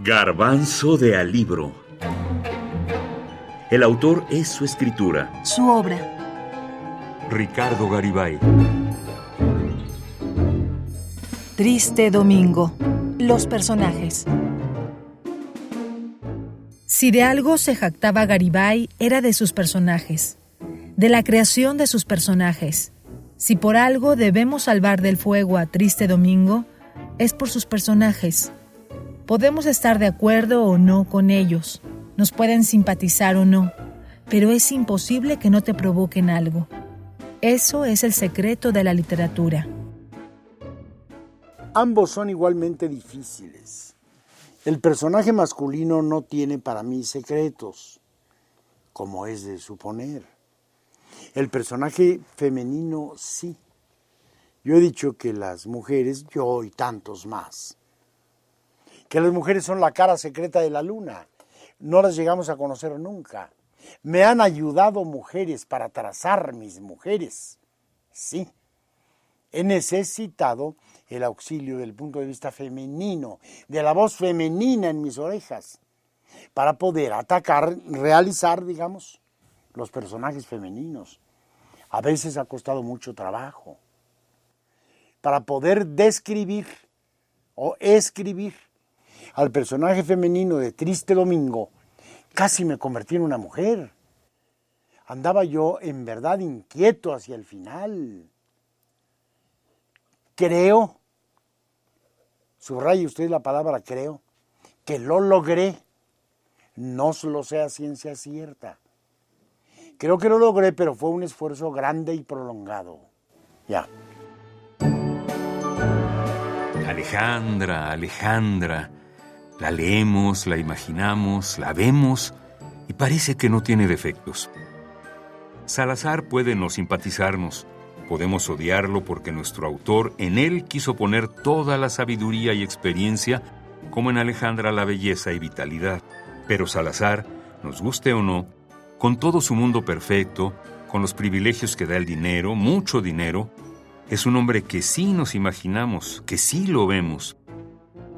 Garbanzo de Alibro. El autor es su escritura. Su obra. Ricardo Garibay. Triste Domingo. Los personajes. Si de algo se jactaba Garibay era de sus personajes, de la creación de sus personajes. Si por algo debemos salvar del fuego a Triste Domingo, es por sus personajes. Podemos estar de acuerdo o no con ellos, nos pueden simpatizar o no, pero es imposible que no te provoquen algo. Eso es el secreto de la literatura. Ambos son igualmente difíciles. El personaje masculino no tiene para mí secretos, como es de suponer. El personaje femenino sí. Yo he dicho que las mujeres, yo y tantos más, que las mujeres son la cara secreta de la luna. No las llegamos a conocer nunca. Me han ayudado mujeres para trazar mis mujeres. Sí. He necesitado el auxilio del punto de vista femenino, de la voz femenina en mis orejas, para poder atacar, realizar, digamos, los personajes femeninos. A veces ha costado mucho trabajo. Para poder describir o escribir al personaje femenino de Triste Domingo, casi me convertí en una mujer. Andaba yo en verdad inquieto hacia el final. Creo, subraye usted la palabra creo, que lo logré. No lo sé a ciencia cierta. Creo que lo logré, pero fue un esfuerzo grande y prolongado. Ya. Alejandra, Alejandra. La leemos, la imaginamos, la vemos y parece que no tiene defectos. Salazar puede no simpatizarnos, podemos odiarlo porque nuestro autor en él quiso poner toda la sabiduría y experiencia, como en Alejandra la belleza y vitalidad. Pero Salazar, nos guste o no, con todo su mundo perfecto, con los privilegios que da el dinero, mucho dinero, es un hombre que sí nos imaginamos, que sí lo vemos.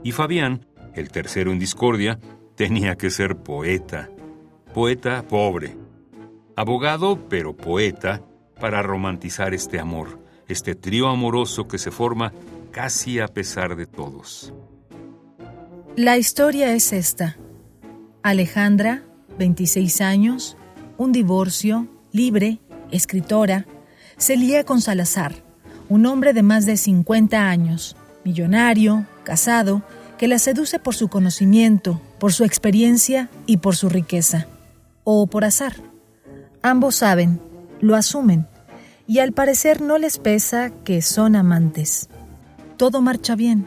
Y Fabián, el tercero en discordia, tenía que ser poeta. Poeta pobre. Abogado, pero poeta, para romantizar este amor, este trío amoroso que se forma casi a pesar de todos. La historia es esta. Alejandra, 26 años, un divorcio, libre, escritora, se lía con Salazar, un hombre de más de 50 años, millonario, casado, que la seduce por su conocimiento, por su experiencia y por su riqueza. O por azar. Ambos saben, lo asumen, y al parecer no les pesa que son amantes. Todo marcha bien.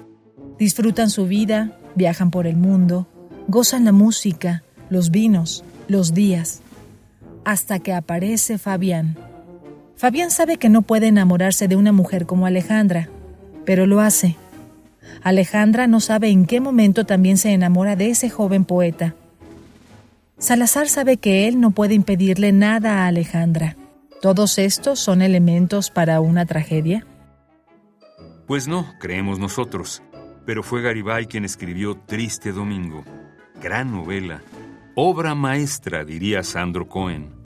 Disfrutan su vida, viajan por el mundo, gozan la música, los vinos, los días hasta que aparece Fabián. Fabián sabe que no puede enamorarse de una mujer como Alejandra, pero lo hace. Alejandra no sabe en qué momento también se enamora de ese joven poeta. Salazar sabe que él no puede impedirle nada a Alejandra. ¿Todos estos son elementos para una tragedia? Pues no, creemos nosotros. Pero fue Garibay quien escribió Triste Domingo. Gran novela, Obra maestra, diría Sandro Cohen.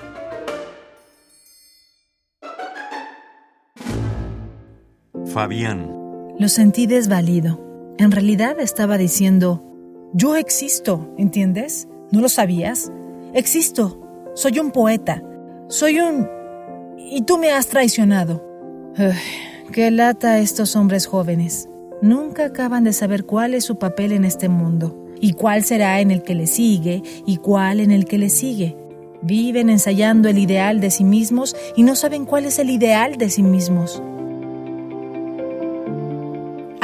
Lo sentí desvalido. En realidad estaba diciendo, yo existo, ¿entiendes? ¿No lo sabías? Existo. Soy un poeta. Soy un... Y tú me has traicionado. qué lata estos hombres jóvenes. Nunca acaban de saber cuál es su papel en este mundo y cuál será en el que le sigue y cuál en el que le sigue. Viven ensayando el ideal de sí mismos y no saben cuál es el ideal de sí mismos.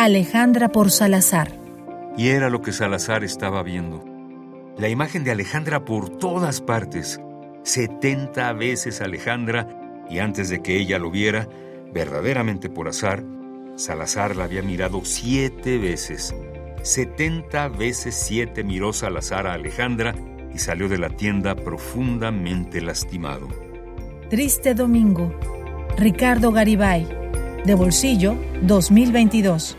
Alejandra por Salazar. Y era lo que Salazar estaba viendo. La imagen de Alejandra por todas partes. 70 veces Alejandra, y antes de que ella lo viera, verdaderamente por azar, Salazar la había mirado siete veces 70 veces siete miró Salazar a Alejandra y salió de la tienda profundamente lastimado. Triste Domingo. Ricardo Garibay. De Bolsillo 2022.